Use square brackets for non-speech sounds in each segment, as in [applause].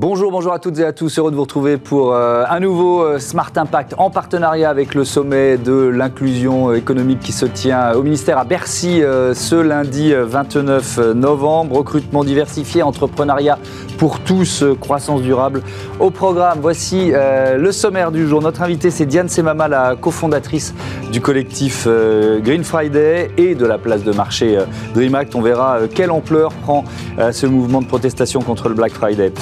Bonjour, bonjour à toutes et à tous. Heureux de vous retrouver pour euh, un nouveau euh, Smart Impact en partenariat avec le sommet de l'inclusion économique qui se tient au ministère à Bercy euh, ce lundi 29 novembre. Recrutement diversifié, entrepreneuriat pour tous, croissance durable. Au programme, voici le sommaire du jour. Notre invitée, c'est Diane Semama, la cofondatrice du collectif Green Friday et de la place de marché Dream Act. On verra quelle ampleur prend ce mouvement de protestation contre le Black Friday.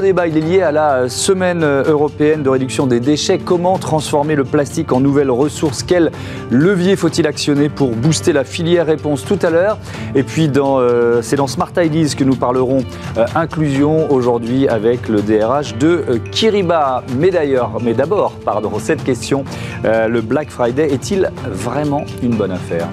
Débat, il est lié à la semaine européenne de réduction des déchets. Comment transformer le plastique en nouvelles ressources? Quel levier faut-il actionner pour booster la filière? Réponse tout à l'heure. Et puis, euh, c'est dans Smart Ideas que nous parlerons euh, inclusion aujourd'hui avec le DRH de euh, Kiriba. Mais d'ailleurs, mais d'abord, pardon, cette question, le Black Friday est-il vraiment une bonne affaire?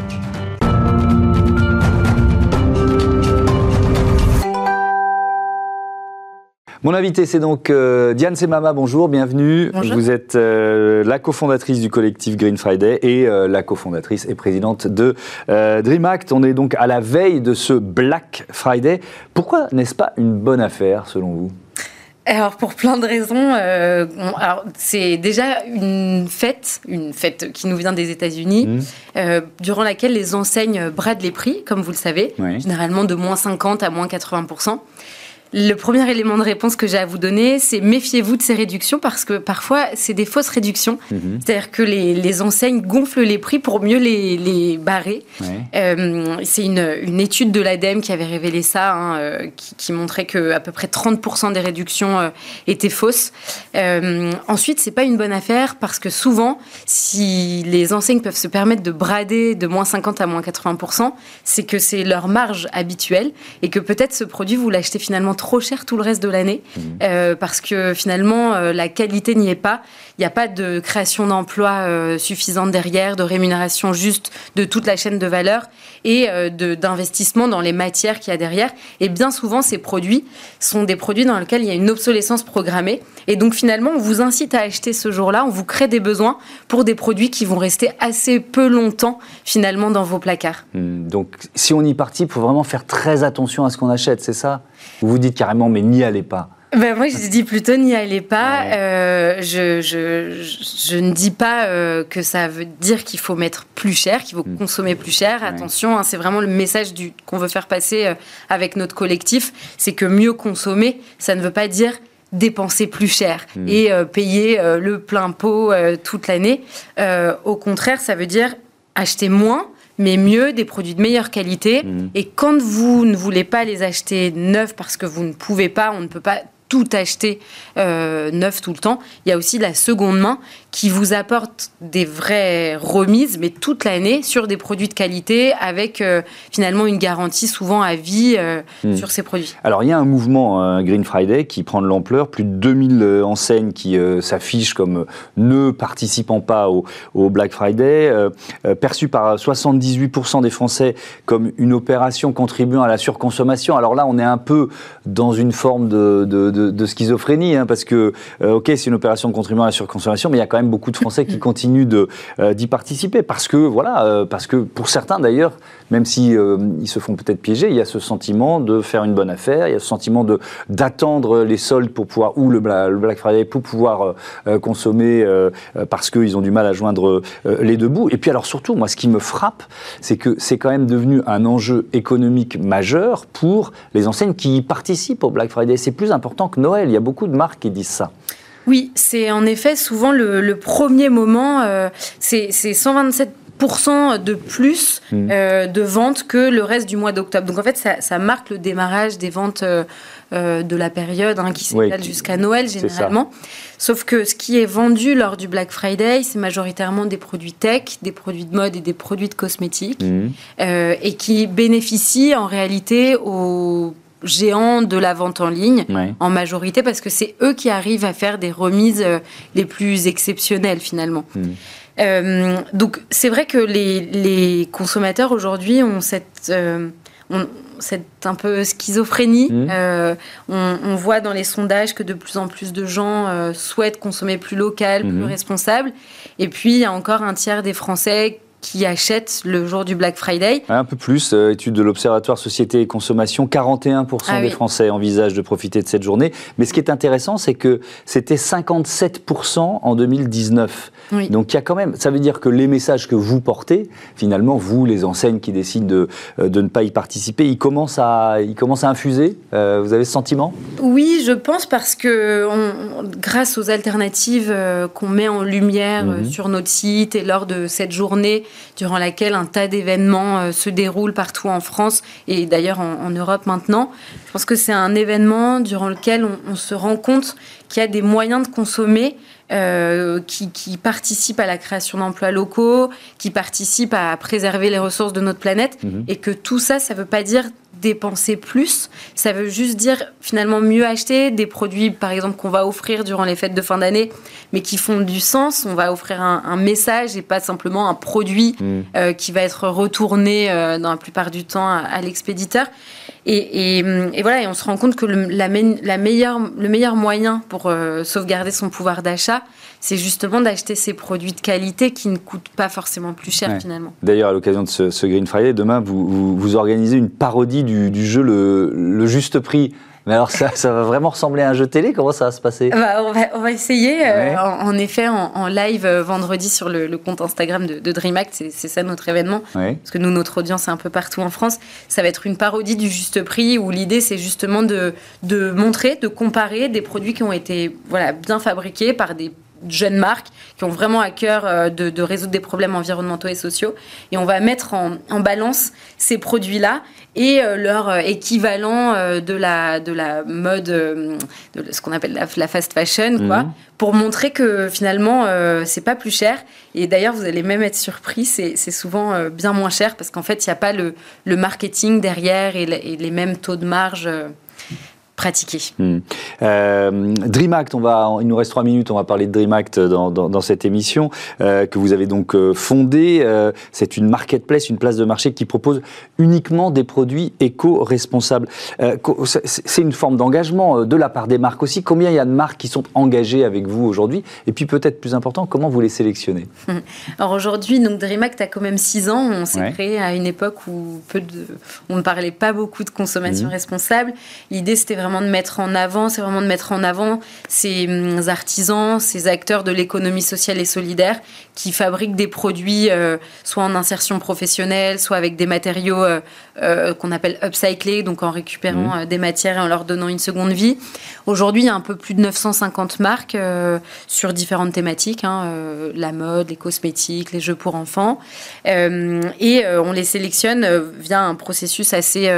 Mon invité, c'est donc euh, Diane Semama. Bonjour, bienvenue. Vous êtes euh, la cofondatrice du collectif Green Friday et euh, la cofondatrice et présidente de Dream Act. On est donc à la veille de ce Black Friday. Pourquoi n'est-ce pas une bonne affaire, selon vous? Alors pour plein de raisons, c'est déjà une fête, une fête qui nous vient des États-Unis, mmh. durant laquelle les enseignes bradent les prix, comme vous le savez, généralement de moins 50 à moins 80 le premier élément de réponse que j'ai à vous donner, c'est méfiez-vous de ces réductions parce que parfois, c'est des fausses réductions. Mhm. C'est-à-dire que les, enseignes gonflent les prix pour mieux les, barrer. Euh, c'est une, étude de l'ADEME qui avait révélé ça, hein, euh, qui, montrait que à peu près 30% des réductions euh, étaient fausses. ensuite, c'est pas une bonne affaire parce que souvent, si les enseignes peuvent se permettre de brader de moins 50 à moins 80%, c'est que c'est leur marge habituelle et que peut-être ce produit, vous l'achetez finalement trop cher tout le reste de l'année mmh. euh, parce que finalement euh, la qualité n'y est pas. Il n'y a pas de création d'emplois euh, suffisante derrière, de rémunération juste de toute la chaîne de valeur et d'investissement dans les matières qu'il y a derrière. Et bien souvent, ces produits sont des produits dans lesquels il y a une obsolescence programmée. Et donc finalement, on vous incite à acheter ce jour-là, on vous crée des besoins pour des produits qui vont rester assez peu longtemps finalement dans vos placards. Mmh. donc si on y participe, il faut vraiment faire très attention à ce qu'on achète, c'est ça? Vous vous dites carrément, mais n'y allez pas. Ben moi, je dis plutôt n'y allez pas. Euh, je, je, je, ne dis pas euh, que ça veut dire qu'il faut mettre plus cher, qu'il faut hmm. consommer plus cher. Attention, hein, c'est vraiment le message qu'on veut faire passer euh, avec notre collectif. C'est que mieux consommer, ça ne veut pas dire dépenser plus cher hmm. et payer le plein pot toute l'année. au contraire, ça veut dire acheter moins, mais mieux, des produits de meilleure qualité. Mmh. Et quand vous ne voulez pas les acheter neufs parce que vous ne pouvez pas, on ne peut pas tout acheter euh, neuf tout le temps. Il y a aussi la seconde main qui vous apporte des vraies remises, mais toute l'année sur des produits de qualité avec euh, finalement une garantie souvent à vie euh, hmm. sur ces produits. Alors il y a un mouvement Green Friday qui prend de l'ampleur, plus de 2000 enseignes qui s'affichent comme ne participant pas au, au Black Friday, perçu par 78% des Français comme une opération contribuant à la surconsommation. Alors là on est un peu dans une forme de, de de, schizophrénie, hein, parce que, euh, ok, c'est une opération contribuant à la surconsommation, mais il y a quand même beaucoup de Français qui continuent euh, d'y participer, parce que, voilà, euh, parce que pour certains d'ailleurs, même si ils se font peut-être piéger, il y a ce sentiment de faire une bonne affaire, il y a ce sentiment d'attendre les soldes pour pouvoir ou le, Black Friday pour pouvoir consommer parce qu'ils ont du mal à joindre les deux bouts. Et puis alors surtout, moi, ce qui me frappe, c'est que c'est quand même devenu un enjeu économique majeur pour les enseignes qui participent au Black Friday. C'est plus important que Noël. Il y a beaucoup de marques qui disent ça. Oui, c'est en effet souvent le, premier moment, euh, c'est 127% de plus mmh. euh, de ventes que le reste du mois d'octobre. Donc en fait, ça, marque le démarrage des ventes euh, de la période hein, qui s'étale jusqu'à Noël généralement. Sauf que ce qui est vendu lors du Black Friday, c'est majoritairement des produits tech, des produits de mode et des produits de cosmétiques, mmh. et qui bénéficient en réalité aux géants de la vente en ligne en majorité parce que c'est eux qui arrivent à faire des remises euh, les plus exceptionnelles finalement. Hmm. Euh, donc c'est vrai que les, consommateurs aujourd'hui ont cette, euh, cette un peu schizophrénie. Hmm. on, voit dans les sondages que de plus en plus de gens souhaitent consommer plus local, plus hmm. responsable. Et puis il y a encore un tiers des Français qui achètent le jour du Black Friday. Un peu plus, euh, étude de l'Observatoire Société et Consommation, 41% ah des Français envisagent de profiter de cette journée. Mais ce qui est intéressant, c'est que c'était 57% en 2019. Donc il y a quand même, ça veut dire que les messages que vous portez, finalement, vous, les enseignes qui décident de, euh, de ne pas y participer, ils commencent à, ils commencent à infuser. Euh, vous avez ce sentiment? Oui, je pense parce que grâce aux alternatives qu'on met en lumière mhm. sur notre site et lors de cette journée, durant laquelle un tas d'événements euh, se déroulent partout en France et d'ailleurs en, Europe maintenant. Je pense que c'est un événement durant lequel on, se rend compte qu'il y a des moyens de consommer euh, qui, participent à la création d'emplois locaux, qui participent à préserver les ressources de notre planète, mhm. et que tout ça, ça ne veut pas dire dépenser plus. Ça veut juste dire finalement mieux acheter des produits, par exemple, qu'on va offrir durant les fêtes de fin d'année, mais qui font du sens. On va offrir un, message et pas simplement un produit mm. euh, qui va être retourné euh, dans la plupart du temps à, l'expéditeur. Et, voilà, et on se rend compte que le, la, meilleure, le meilleur moyen pour euh, sauvegarder son pouvoir d'achat, c'est justement d'acheter ces produits de qualité qui ne coûtent pas forcément plus cher finalement. D'ailleurs, à l'occasion de ce, Green Friday, demain, vous, vous, organisez une parodie du, jeu le, Juste Prix. Mais alors, ça, ça, va vraiment ressembler à un jeu télé? Comment ça va se passer? Bah, on, va, essayer. Euh, en, effet, en, live euh, vendredi sur le, compte Instagram de, de DreamAct, c'est ça notre événement. Parce que nous, notre audience est un peu partout en France. Ça va être une parodie du juste prix où l'idée, c'est justement de, de montrer, de comparer des produits qui ont été voilà, bien fabriqués par des jeunes marques qui ont vraiment à cœur euh, de, résoudre des problèmes environnementaux et sociaux. Et on va mettre en, balance ces produits-là et euh, leur euh, équivalent de, la, de la mode, de ce qu'on appelle la, fast fashion, quoi, mhm. pour montrer que finalement, c'est pas plus cher. Et d'ailleurs, vous allez même être surpris, c'est souvent bien moins cher parce qu'en fait, il n'y a pas le, le, marketing derrière et, les mêmes taux de marge pratiquer. Hmm. Euh, Dream Act, on va, il nous reste trois minutes, on va parler de Dream Act dans, dans, cette émission euh, que vous avez donc euh, fondée. Euh, c'est une marketplace, une place de marché qui propose uniquement des produits éco-responsables. C'est une forme d'engagement de la part des marques aussi. Combien il y a de marques qui sont engagées avec vous aujourd'hui? Et puis peut-être plus important, comment vous les sélectionnez? [laughs] Alors aujourd'hui, donc Dream Act a quand même six ans. On s'est créé à une époque où peu de, on ne parlait pas beaucoup de consommation mmh. responsable. L'idée c'était vraiment de mettre en avant, c'est vraiment de mettre en avant ces hum, artisans, ces acteurs de l'économie sociale et solidaire qui fabriquent des produits euh, soit en insertion professionnelle, soit avec des matériaux euh, euh, qu'on appelle upcyclés, donc en récupérant mmh. des matières et en leur donnant une seconde vie. Aujourd'hui, il y a un peu plus de 950 marques sur différentes thématiques, hein, la mode, les cosmétiques, les jeux pour enfants, et on les sélectionne via un processus assez,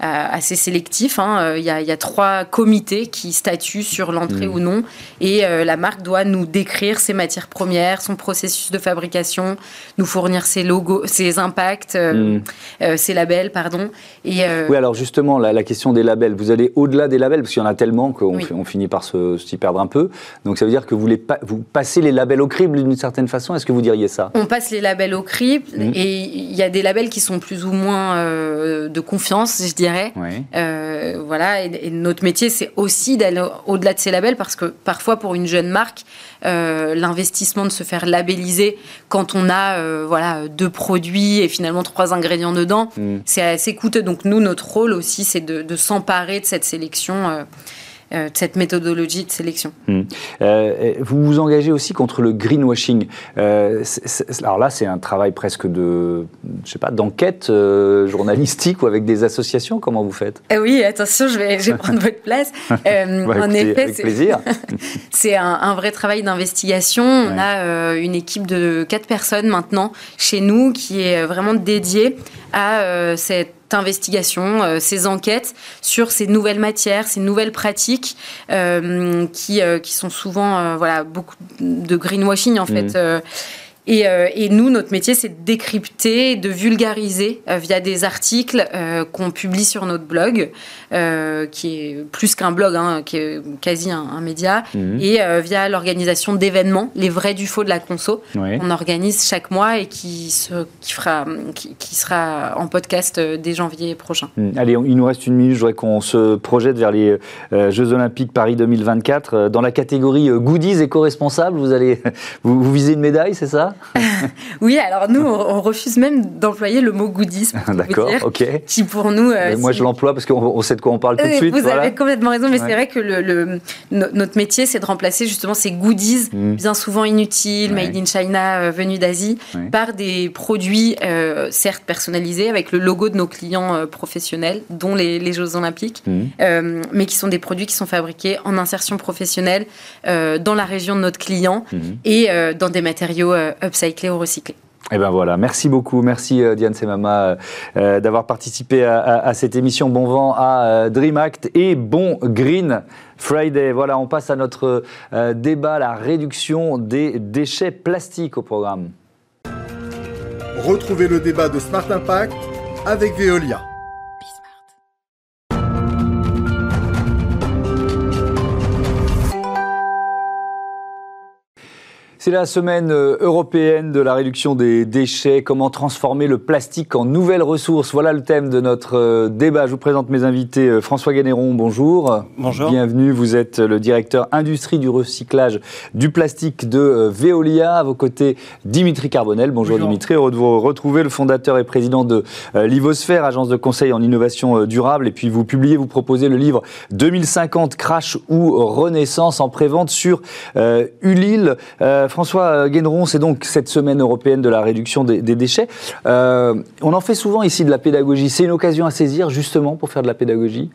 assez sélectif. Hein. Il, y a, il y a trois comités qui statuent sur l'entrée mmh. ou non, et la marque doit nous décrire ses matières premières, son processus de fabrication, nous fournir ses logos, ses impacts, euh, euh, ses labels, pardon. Et, euh, Oui, alors justement, la, question des labels, vous allez au-delà des labels, parce qu'il y en a tellement qu'on on finit par s'y perdre un peu. Donc ça veut dire que vous, les vous passez les labels au crible d'une certaine façon, est-ce que vous diriez ça? On passe les labels au crible, hmm. et il y a des labels qui sont plus ou moins de confiance, je dirais. voilà, et, notre métier, c'est aussi d'aller au-delà de ces labels, parce que parfois, pour une jeune marque, l'investissement de se faire labelliser quand on a euh, voilà deux produits et finalement trois ingrédients dedans. Mm. C'est assez coûteux. Donc nous, notre rôle aussi, c'est de, s'emparer de cette sélection. Euh, euh, cette méthodologie de sélection. Hmm. Euh, vous vous engagez aussi contre le greenwashing. Euh, alors là, c'est un travail presque de, je sais pas, d'enquête journalistique ou avec des associations. Comment vous faites? Oui, attention, je vais, prendre votre place. [laughs] Bah, en effet, [laughs] c'est un, un, vrai travail d'investigation. On a une équipe de quatre personnes maintenant chez nous qui est vraiment dédiée à cette investigation, euh, ces enquêtes sur ces nouvelles matières, ces nouvelles pratiques euh, qui, euh, qui sont souvent voilà beaucoup de greenwashing en fait. Euh, et, nous, notre métier, c'est de décrypter, de vulgariser euh, via des articles euh, qu'on publie sur notre blog, qui est plus qu'un blog, hein, qui est quasi un, média, mhm. et via l'organisation d'événements, les vrais du faux de la conso, qu'on organise chaque mois et qui, qui, fera, qui, sera en podcast dès janvier prochain. Mhm. Allez, il nous reste une minute. Je voudrais qu'on se projette vers les Jeux Olympiques Paris 2024. Dans la catégorie goodies éco-responsables, vous allez [laughs] vous visez une médaille, c'est ça? [laughs] Oui, alors nous, on, refuse même d'employer le mot goodies. D'accord, ok. Qui pour nous. Euh, moi, je l'emploie parce qu'on sait de quoi on parle tout de suite. Vous avez complètement raison, mais c'est vrai que le, notre métier, c'est de remplacer justement ces goodies, mm. bien souvent inutiles, made in China, euh, venus d'Asie, par des produits, euh, certes personnalisés, avec le logo de nos clients professionnels, dont les, Jeux Olympiques, mm. mais qui sont des produits qui sont fabriqués en insertion professionnelle dans la région de notre client mm. et dans des matériaux upcyclés ou recyclés. Eh ben voilà, merci beaucoup, merci euh, Diane Semama euh, euh, d'avoir participé à, cette émission. Bon vent à Dream Act et bon Green Friday. Voilà, on passe à notre débat, la réduction des déchets plastiques au programme. Retrouvez le débat de Smart Impact avec Veolia. C'est la semaine euh, européenne de la réduction des déchets. Comment transformer le plastique en nouvelles ressources Voilà le thème de notre euh, débat. Je vous présente mes invités. Euh, François Ganéron, bonjour. Bonjour. Bienvenue. Vous êtes le directeur industrie du recyclage du plastique de Veolia. À vos côtés, Dimitri Carbonel. Bonjour, Dimitri. Heureux de vous retrouver. Le fondateur et président de Livosphère, agence de conseil en innovation durable. Et puis vous publiez, vous proposez le livre 2050 Crash ou Renaissance en prévente sur Ulile. François Guéneron, c'est donc cette semaine européenne de la réduction des, déchets. Euh, on en fait souvent ici de la pédagogie. C'est une occasion à saisir justement pour faire de la pédagogie?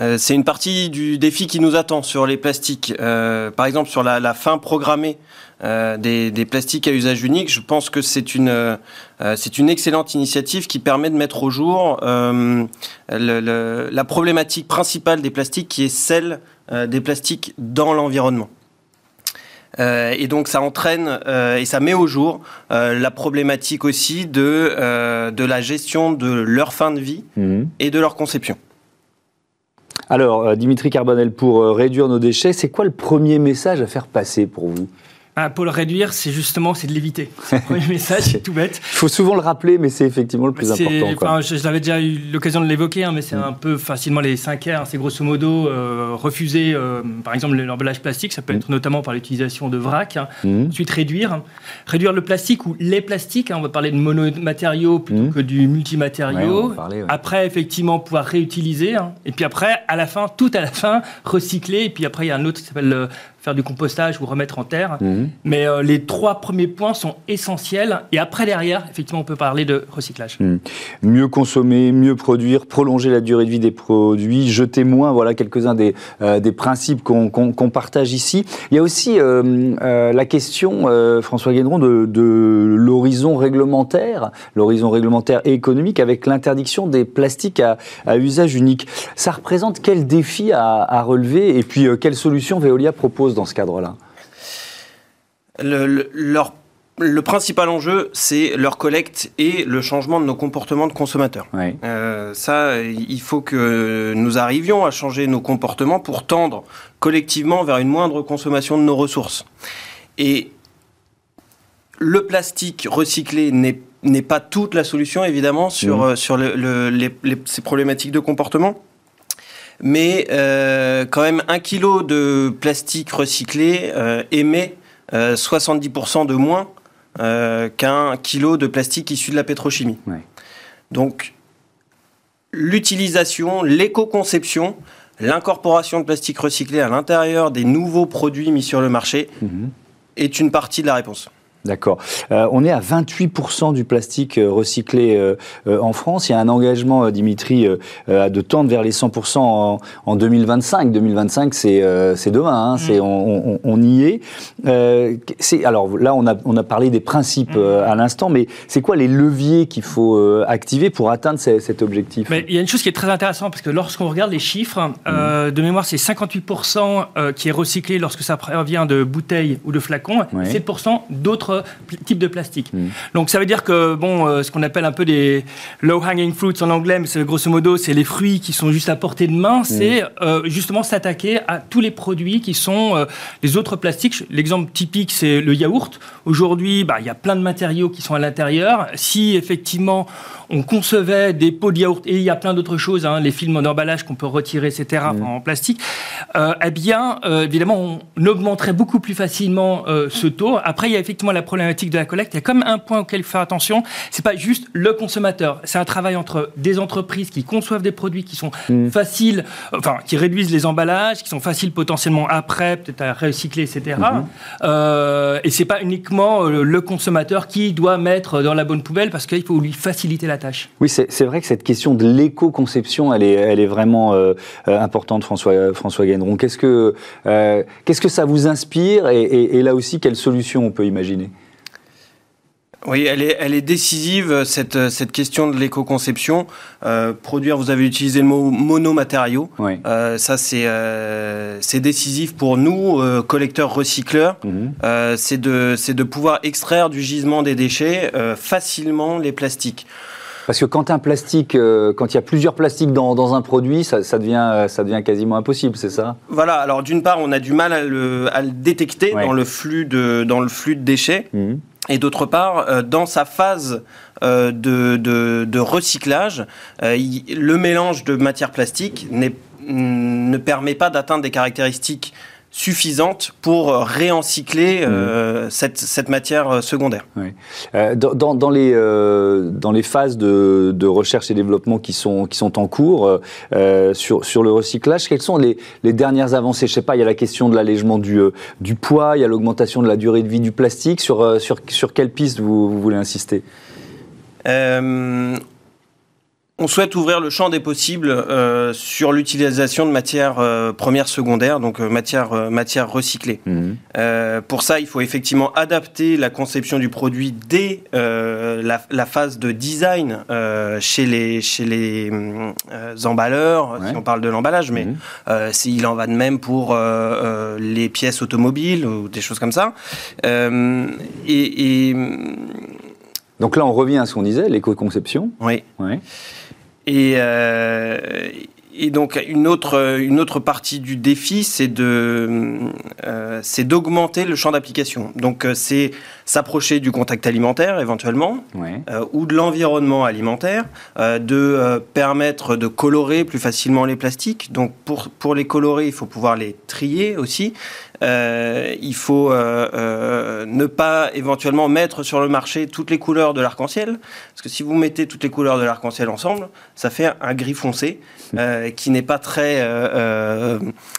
Euh, c'est une partie du défi qui nous attend sur les plastiques. Euh, par exemple, sur la, fin programmée des, plastiques à usage unique, je pense que c'est une excellente initiative qui permet de mettre au jour la problématique principale des plastiques qui est celle des plastiques dans l'environnement. Euh, et donc ça entraîne euh, et ça met au jour euh, la problématique aussi de, de la gestion de leur fin de vie mhm. et de leur conception. Alors, Dimitri Carbonel, pour réduire nos déchets, c'est quoi le premier message à faire passer pour vous? Ah, pour le réduire, c'est justement c'est de l'éviter. Le premier [laughs] message, c'est tout bête. Il faut souvent le rappeler, mais c'est effectivement le plus important. Je, l'avais déjà eu l'occasion de l'évoquer, hein, mais c'est mm. un peu facilement les 5 R. C'est grosso modo euh, refuser, euh, par exemple, l'emballage plastique. Ça peut mm. être notamment par l'utilisation de vrac. Hein. Mm. Ensuite, réduire. Réduire le plastique ou les plastiques. Hein. on va parler de monomatériaux plutôt que du multimatériau. Après, effectivement, pouvoir réutiliser. Et puis après, à la fin, tout à la fin, recycler. Et puis après, il y a un autre qui s'appelle euh, faire du compostage ou remettre en terre. Mhm. Mais euh, les trois premiers points sont essentiels. Et après, derrière, effectivement, on peut parler de recyclage. Mhm. Mieux consommer, mieux produire, prolonger la durée de vie des produits, jeter moins. Voilà quelques-uns des, euh, des principes qu'on partage ici. Il y a aussi euh, la question, François Guédron, de, de l'horizon réglementaire, l'horizon réglementaire et économique avec l'interdiction des plastiques à, à, usage unique. Ça représente quel défi à, à relever? Et puis quelles solutions Veolia propose dans ce cadre-là le, leur, le principal enjeu, c'est leur collecte et le changement de nos comportements de consommateurs. Euh, ça, il faut que nous arrivions à changer nos comportements pour tendre collectivement vers une moindre consommation de nos ressources. Et le plastique recyclé n'est pas toute la solution, évidemment, sur, mmh. euh, sur ces problématiques de comportement mais euh, quand même un kilo de plastique recyclé euh, émet 70% euh, de moins qu'un kilo de plastique issu de la pétrochimie. Donc l'utilisation, l'éco-conception, l'incorporation de plastique recyclé à l'intérieur des nouveaux produits mis sur le marché mhm. est une partie de la réponse. D'accord. Euh, on est à 28% du plastique euh, recyclé euh, en France. Il y a un engagement, Dimitri, de tendre vers les 100% en, 2025. 2025, c'est demain. Hein. Mm. on, on, y est. alors là, on a, on a parlé des principes mm. à l'instant, mais c'est quoi les leviers qu'il faut activer pour atteindre cet objectif? Mais Il y a une chose qui est très intéressante, parce que lorsqu'on regarde les chiffres, mm. de mémoire, c'est 58% qui est recyclé lorsque ça provient de bouteilles ou de flacons, 7% d'autres d'autres types de plastique. Mm. Donc ça veut dire que bon, euh, ce qu'on appelle un peu des low hanging fruits en anglais, mais c'est grosso modo c'est les fruits qui sont juste à portée de main, mm. c'est euh, justement s'attaquer à tous les produits qui sont euh, les autres plastiques. L'exemple typique c'est le yaourt. Aujourd'hui, bah, il y a plein de matériaux qui sont à l'intérieur. Si effectivement on concevait des pots de yaourt, et il y a plein d'autres choses, hein, les films en emballage qu'on peut retirer, etc., mm. en plastique, euh, eh bien, euh, évidemment, on augmenterait beaucoup plus facilement euh, ce taux. Après, il y a effectivement la problématique de la collecte. Il y a comme un point auquel il faut faire attention, c'est pas juste le consommateur, c'est un travail entre des entreprises qui conçoivent des produits qui sont mm. faciles, enfin, qui réduisent les emballages, qui sont faciles potentiellement après, peut-être à recycler, etc. Mm-hmm. et c'est pas uniquement le consommateur qui doit mettre dans la bonne poubelle parce qu'il faut lui faciliter la oui, c'est vrai que cette question de l'éco-conception, elle est, elle est vraiment euh, euh, importante, François, François. Qu'est-ce que, euh, qu'est-ce que ça vous inspire et, là aussi, quelles solutions on peut imaginer? Oui, elle est, elle est décisive, cette, cette question de l'éco-conception. produire, vous avez utilisé le mot monomatériaux. ça, c'est c'est décisif pour nous, collecteurs recycleurs. Mhm. c'est de, de pouvoir extraire du gisement des déchets facilement les plastiques. Parce que quand un plastique, euh, quand il y a plusieurs plastiques dans, un produit, ça, devient, euh, ça devient quasiment impossible, c'est ça? Voilà. Alors d'une part, on a du mal à le, détecter dans le flux de dans le flux de déchets. Mmh. Et d'autre part, euh, dans sa phase de, de, recyclage, le mélange de matières plastiques ne permet pas d'atteindre des caractéristiques suffisante pour réencycler euh, mmh. cette, cette, matière euh, secondaire. Euh, dans, dans, les, dans les phases de, de, recherche et développement qui sont, qui sont en cours sur, sur le recyclage, quelles sont les, les dernières avancées? Je sais pas, il y a la question de l'allègement du, du poids, il y a l'augmentation de la durée de vie du plastique. Sur, sur, sur quelle piste vous, vous voulez insister? On souhaite ouvrir le champ des possibles euh, sur l'utilisation de matières euh, premières secondaires, donc euh, matières, matières recyclées. Mhm. pour ça, il faut effectivement adapter la conception du produit dès la, phase de design chez les, chez les emballeurs, si on parle de l'emballage, mais mhm. s'il en va de même pour les pièces automobiles ou des choses comme ça. et, donc là, on revient à ce qu'on disait, l'éco-conception. Oui. Et, euh, et donc une autre, une autre partie du défi, c'est de, euh, c'est d'augmenter le champ d'application. Donc euh, c'est s'approcher du contact alimentaire éventuellement, euh, ou de l'environnement alimentaire, de permettre de colorer plus facilement les plastiques. Donc pour, pour les colorer, il faut pouvoir les trier aussi. Il faut ne pas éventuellement mettre sur le marché toutes les couleurs de l'arc-en-ciel, parce que si vous mettez toutes les couleurs de l'arc-en-ciel ensemble, ça fait un gris foncé. Euh, qui n'est pas très euh, euh,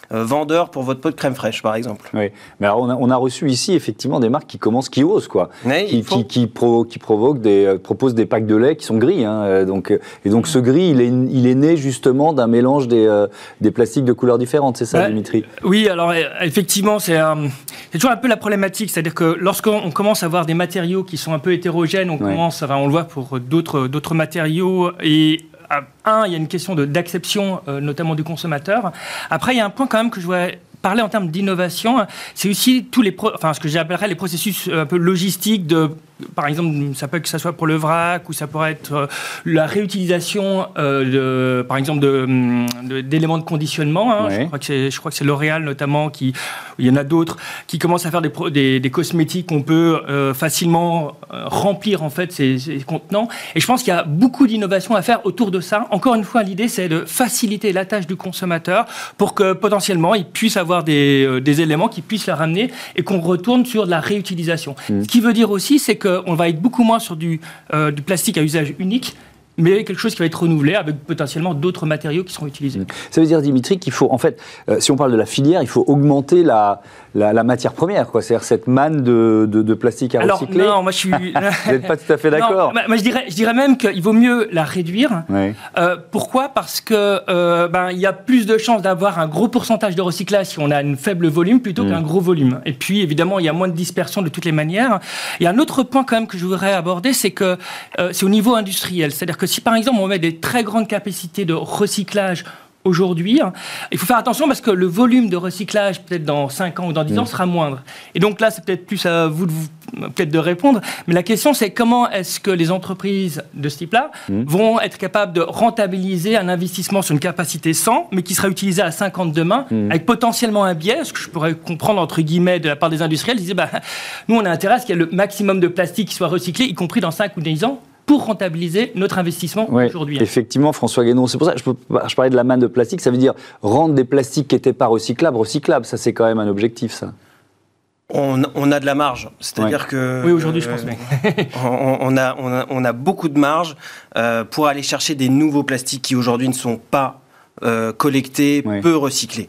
vendeur pour votre pot de crème fraîche, par exemple. Oui, mais alors on a, reçu ici effectivement des marques qui commencent, qui osent, quoi, qui, qui, qui, provoquent des, proposent des packs de lait qui sont gris. Hein, donc, et donc ce gris, il est, il est né justement d'un mélange des, des plastiques de couleurs différentes, c'est ça, Dimitri? Oui, alors effectivement, c'est toujours un peu la problématique, c'est-à-dire que lorsqu'on commence à avoir des matériaux qui sont un peu hétérogènes, on commence, enfin, on le voit pour d'autres matériaux et un, il y a une question d'acception, euh, notamment du consommateur. Après, il y a un point quand même que je voudrais parler en termes d'innovation. C'est aussi tous les, enfin, ce que j'appellerais les processus un peu logistiques de par exemple, ça peut que ça soit pour le vrac ou ça pourrait être euh, la réutilisation, euh, de, par exemple, d'éléments de, d'éléments de, conditionnement. Hein. Je crois que c'est L'Oréal notamment qui, il y en a d'autres qui commencent à faire des, des, cosmétiques qu'on peut euh, facilement remplir en fait ces, contenants. Et je pense qu'il y a beaucoup d'innovations à faire autour de ça. Encore une fois, l'idée c'est de faciliter la tâche du consommateur pour que potentiellement il puisse avoir des, des éléments qui puissent la ramener et qu'on retourne sur de la réutilisation. Mmh. Ce qui veut dire aussi, c'est que on va être beaucoup moins sur du, euh, plastique à usage unique mais quelque chose qui va être renouvelé avec potentiellement d'autres matériaux qui seront utilisés. Ça veut dire, Dimitri, qu'il faut, en fait, euh, si on parle de la filière, il faut augmenter la, la, matière première, quoi. C'est-à-dire cette manne de, de, plastique à Alors, recycler. Non, moi je suis. [laughs] Vous n'êtes pas tout à fait d'accord. Moi je dirais, je dirais même qu'il vaut mieux la réduire. Euh, pourquoi? Parce que euh, ben il y a plus de chances d'avoir un gros pourcentage de recyclage si on a un faible volume plutôt qu'un mm. gros volume. Et puis évidemment, il y a moins de dispersion de toutes les manières. Il y a un autre point quand même que je voudrais aborder, c'est que c'est au niveau industriel. C'est-à-dire que si par exemple on met des très grandes capacités de recyclage aujourd'hui. Hein. Il faut faire attention parce que le volume de recyclage, peut-être dans 5 ans ou dans 10 ans, mm. sera moindre. Et donc là, c'est peut-être plus à vous de vous peut-être de répondre, mais la question c'est comment est-ce que les entreprises de ce type-là mm. vont être capables de rentabiliser un investissement sur une capacité 100, mais qui sera utilisé à 50 demain, mm. avec potentiellement un biais, ce que je pourrais comprendre entre guillemets de la part des industriels, ils disaient bah, nous on a intérêt à ce qu'il y ait le maximum de plastique qui soit recyclé, y compris dans 5 ou 10 ans, pour rentabiliser notre investissement aujourd'hui. Effectivement, François Guénon, c'est pour ça que je, parlais de la manne de plastique, ça veut dire rendre des plastiques qui n'étaient pas recyclables, recyclables. Ça, c'est quand même un objectif, ça. On, a de la marge, c'est-à-dire que. Oui, aujourd'hui, je pense bien. on, a, on, a, beaucoup de marge euh, pour aller chercher des nouveaux plastiques qui aujourd'hui ne sont pas euh, collectés, peu recyclés.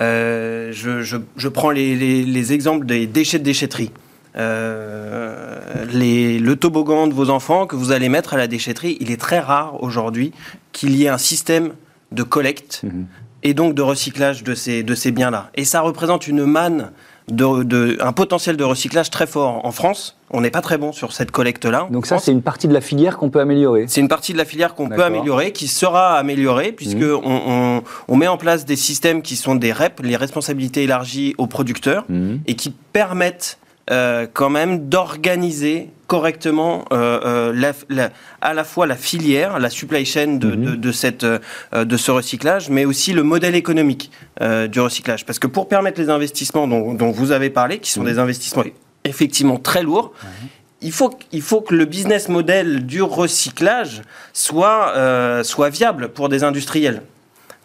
Euh, je, prends les, exemples des déchets de déchetterie. Euh, le toboggan de vos enfants que vous allez mettre à la déchetterie, il est très rare aujourd'hui qu'il y ait un système de collecte mhm. et donc de recyclage de ces, de ces biens-là. Et ça représente une manne, de, un potentiel de recyclage très fort en France. On n'est pas très bon sur cette collecte-là. Donc ça, c'est une partie de la filière qu'on peut améliorer. C'est une partie de la filière qu'on peut améliorer, qui sera améliorée, puisque mhm. on, on, met en place des systèmes qui sont des REP, les responsabilités élargies aux producteurs, mhm. et qui permettent euh, quand même d'organiser correctement euh, euh, à la fois la filière, la supply chain de, mhm. cette, de ce recyclage, mais aussi le modèle économique du recyclage. Parce que pour permettre les investissements dont, vous avez parlé, qui sont mhm. des investissements effectivement très lourds, mhm. il faut, il faut que le business model du recyclage soit, soit viable pour des industriels.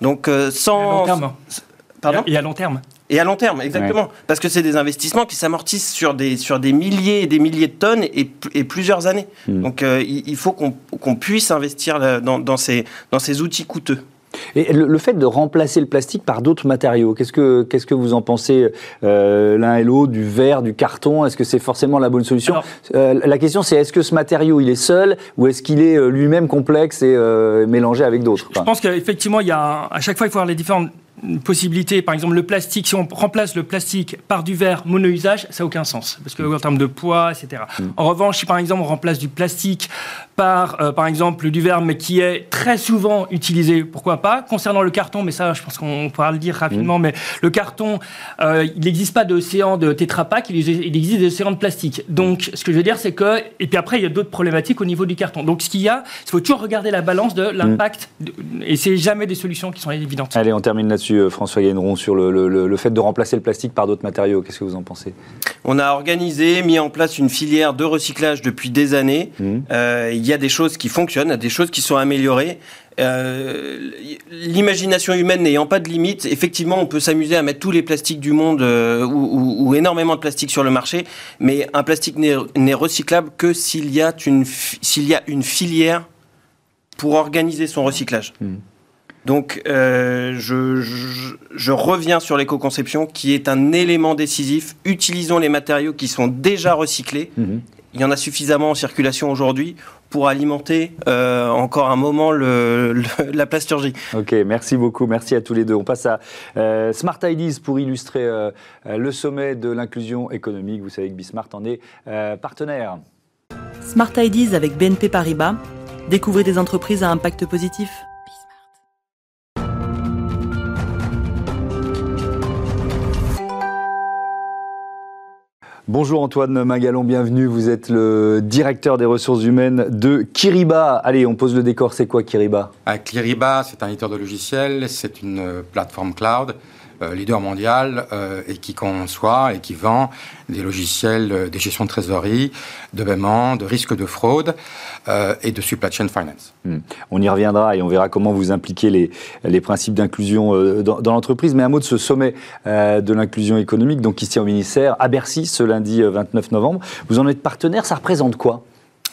Donc sans... Pardon Et à long terme. Et à long terme, exactement. Parce que c'est des investissements qui s'amortissent sur des, sur des milliers et des milliers de tonnes et, et plusieurs années. Hmm. Donc euh, il, faut qu'on puisse investir dans, dans, ces, dans ces outils coûteux. Et le, fait de remplacer le plastique par d'autres matériaux, qu'est-ce que, qu'est-ce que vous en pensez euh, l'un et l'autre, du verre, du carton? Est-ce que c'est forcément la bonne solution? Euh, La question c'est est-ce que ce matériau il est seul ou est-ce qu'il est lui-même complexe et mélangé avec d'autres? Je pense qu'effectivement, il y a, à chaque fois, il faut voir les différentes possibilité, par exemple le plastique, si on remplace le plastique par du verre mono-usage, ça n'a aucun sens, parce que en termes de poids, etc. Mm. En revanche, si par exemple on remplace du plastique par, euh, par exemple, du verre, mais qui est très souvent utilisé, pourquoi pas Concernant le carton, mais ça, je pense qu'on pourra le dire rapidement, mm. mais le carton, euh, il n'existe pas d'océan de Tetra Pak, il, existe des océans de plastique. Donc, ce que je veux dire, c'est que, et puis après, il y a d'autres problématiques au niveau du carton. Donc, ce qu'il y a, il faut toujours regarder la balance de l'impact, mm. et c'est jamais des solutions qui sont évidentes. Allez, on termine là-dessus, euh, François Guéneron, sur le, le, fait de remplacer le plastique par d'autres matériaux. Qu'est-ce que vous en pensez? On a organisé, mis en place une filière de recyclage depuis des années. Mmh il y a des choses qui fonctionnent, des choses qui sont améliorées. Euh, l'imagination humaine n'ayant pas de limite, effectivement, on peut s'amuser à mettre tous les plastiques du monde euh, ou, énormément de plastique sur le marché, mais un plastique n'est recyclable que s'il y, a une, s'il y a une filière pour organiser son recyclage. Hmm. Donc, euh, je, je, reviens sur l'éco-conception, qui est un élément décisif. Utilisons les matériaux qui sont déjà recyclés. Hmm. Il y en a suffisamment en circulation aujourd'hui pour alimenter euh, encore un moment le, [laughs] la plasturgie. Ok, merci beaucoup, merci à tous les deux. On passe à euh, Smart Ideas pour illustrer euh, le sommet de l'inclusion économique. Vous savez que Bismart en est partenaire. Smart Ideas avec BNP Paribas. Découvrez des entreprises à impact positif. Bonjour Antoine Magalon, bienvenue. Vous êtes le directeur des ressources humaines de Kiriba. Allez, on pose le décor. C'est quoi Kiriba? Ah, Kiriba, c'est un éditeur de logiciels, c'est une euh, plateforme cloud leader mondial euh, et qui conçoit et qui vend des logiciels euh, de gestion de trésorerie, de paiement, de risque de fraude et de supply chain finance. Hmm. On y reviendra et on verra comment vous impliquez les, les principes d'inclusion dans, l'entreprise. Mais un mot de ce sommet de l'inclusion économique, donc ici au ministère, à Bercy, ce lundi 29 novembre. Vous en êtes partenaire, ça représente quoi?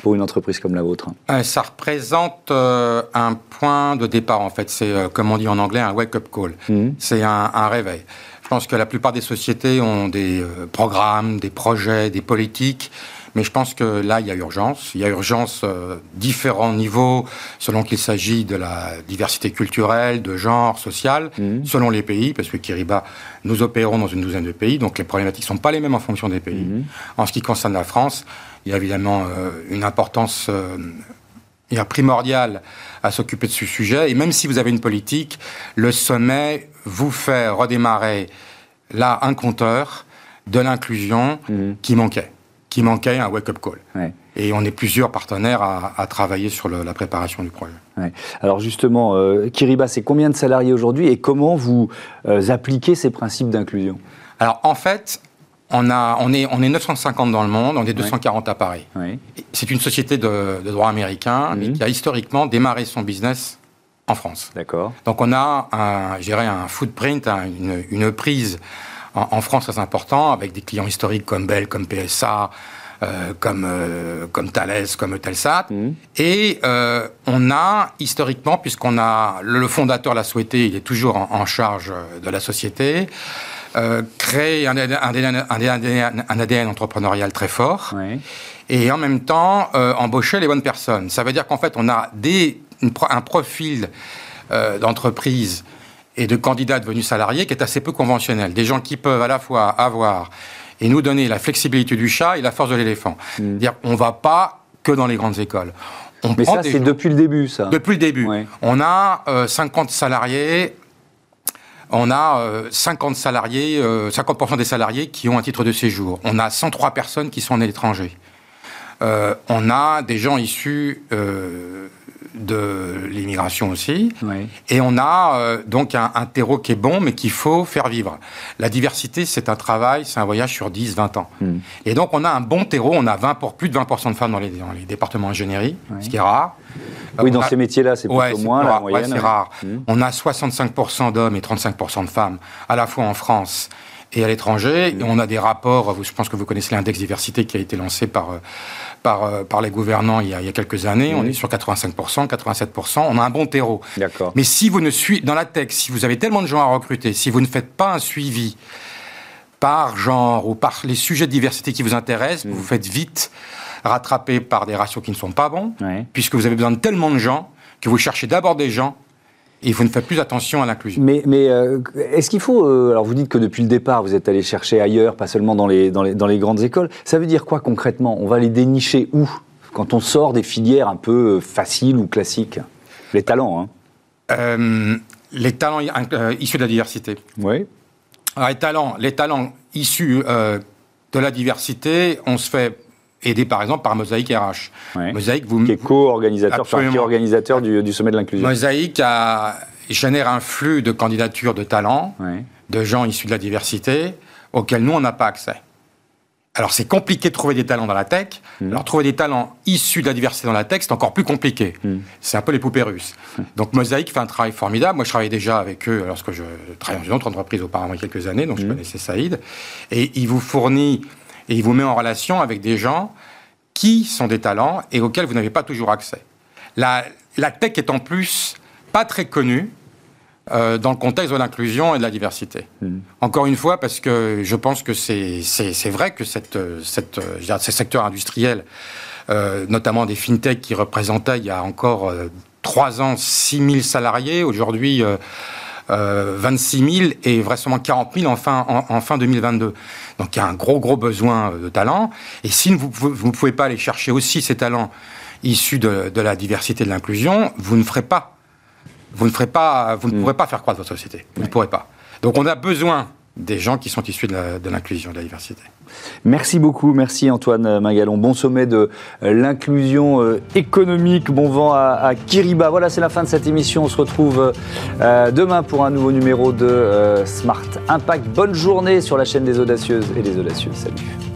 Pour une entreprise comme la vôtre euh, Ça représente euh, un point de départ, en fait. C'est, euh, comme on dit en anglais, un wake-up call. Mhm. C'est un, réveil. Je pense que la plupart des sociétés ont des programmes, des projets, des politiques. Mais je pense que là, il y a urgence. Il y a urgence euh, différents niveaux, selon qu'il s'agit de la diversité culturelle, de genre, social, mhm. selon les pays, parce que Kiriba, nous opérons dans une douzaine de pays, donc les problématiques ne sont pas les mêmes en fonction des pays. Mhm. En ce qui concerne la France, il y a évidemment euh, une importance euh, primordial à s'occuper de ce sujet. Et même si vous avez une politique, le sommet vous fait redémarrer là un compteur de l'inclusion mhm. qui manquait, qui manquait un wake-up call. Et on est plusieurs partenaires à, travailler sur la préparation du projet. Alors justement, euh, Kiriba, c'est combien de salariés aujourd'hui et comment vous euh, appliquez ces principes d'inclusion? Alors en fait, on, a, on, est, on est 950 dans le monde, on est 240 à Paris. C'est une société de, droit américain mhm. qui a historiquement démarré son business en France. D'accord. Donc on a un, un footprint, une, prise en, France très important avec des clients historiques comme Bell, comme PSA, euh, comme, euh, comme Thales, comme Telsat. Mhm. Et euh, on a historiquement, puisqu'on a le, fondateur l'a souhaité, il est toujours en charge de la société. Créer un, ADN, entrepreneurial très fort et en même temps embaucher les bonnes personnes. Ça veut dire qu'en fait, on a des, un profil d'entreprise et de candidats devenus salariés qui est assez peu conventionnel. Des gens qui peuvent à la fois avoir et nous donner la flexibilité du chat et la force de l'éléphant. Mm. Dire, on va pas que dans les grandes écoles. On Mais ça, c'est depuis le début, ça. Depuis le début. On a 50 salariés on a 50 euh, salariés, 50% euh, des salariés qui ont un titre de séjour. On a 103 personnes qui sont à l'étranger. Euh, on a des gens issus de l'immigration aussi. Et on a euh, donc un, terreau qui est bon, mais qu'il faut faire vivre. La diversité, c'est un travail, c'est un voyage sur 10, 20 ans. Hmm. Et donc on a un bon terreau, on a 20 pour, plus de 20% de femmes dans les, départements d'ingénierie, ce qui est rare. Oui, dans ces métiers-là, c'est plutôt moins la moyenne. c'est rare. Hmm. On a 65% d'hommes et 35% de femmes, à la fois en France et à l'étranger. Et on a des rapports, je pense que vous connaissez l'index diversité qui a été lancé par euh, par, euh, par les gouvernants il y, a, quelques années. On est sur 85%, 87%. On a un bon terreau. D'accord. Mais si vous ne suivez, dans la tech, si vous avez tellement de gens à recruter, si vous ne faites pas un suivi par genre ou par les sujets de diversité qui vous intéressent, vous vous faites vite rattraper par des ratios qui ne sont pas bons, puisque vous avez besoin de tellement de gens que vous cherchez d'abord des gens et vous ne faites plus attention à l'inclusion. Mais, mais euh, est-ce qu'il faut... Euh, alors vous dites que depuis le départ, vous êtes allé chercher ailleurs, pas seulement dans les, dans les, dans les grandes écoles. Ça veut dire quoi concrètement? On va les dénicher où? Quand on sort des filières un peu euh, faciles ou classiques Les talents, hein Les talents issus de la diversité. Oui. les talents, les talents issus de la diversité, on se fait aidé par exemple par Mosaïque RH. Mosaïque, vous... Qui est co-organisateur, organisateur du, du, sommet de l'inclusion. Mosaïque a, génère un flux de candidatures de talents, de gens issus de la diversité, auxquels nous, on n'a pas accès. Alors c'est compliqué de trouver des talents dans la tech. Hmm. Alors trouver des talents issus de la diversité dans la tech, c'est encore plus compliqué. Hmm. C'est un peu les poupées russes. [laughs] Donc Mosaïque fait un travail formidable. Moi je travaillais déjà avec eux lorsque je travaillais dans une autre entreprise auparavant il y a quelques années, donc je hmm. connaissais Saïd. Et il vous fournit et il vous met en relation avec des gens qui sont des talents et auxquels vous n'avez pas toujours accès. La, tech est en plus pas très connue euh, dans le contexte de l'inclusion et de la diversité. Hmm. Encore une fois, parce que je pense que c'est vrai que cette, cette, ces secteurs industriels, euh, notamment des fintechs qui représentaient il y a encore euh, trois ans 6 000 salariés, aujourd'hui 26 000 et vraisemblablement 40 000 en fin, en, fin 2022. Donc il y a un gros, gros besoin de talents. Et si vous ne pouvez pas aller chercher aussi ces talents issus de, la diversité et de l'inclusion, vous ne ferez pas. Vous ne, ferez pas, vous ne mm. pourrez pas faire croître votre société. Vous ne pourrez pas. Donc on a besoin des gens qui sont issus de l'inclusion, de, la diversité. Merci beaucoup, merci Antoine Magalon. Bon sommet de euh, l'inclusion euh, économique, bon vent à, Kiriba. Voilà, c'est la fin de cette émission. On se retrouve euh, demain pour un nouveau numéro de Smart Impact. Bonne journée sur la chaîne des audacieuses et des audacieux. Salut.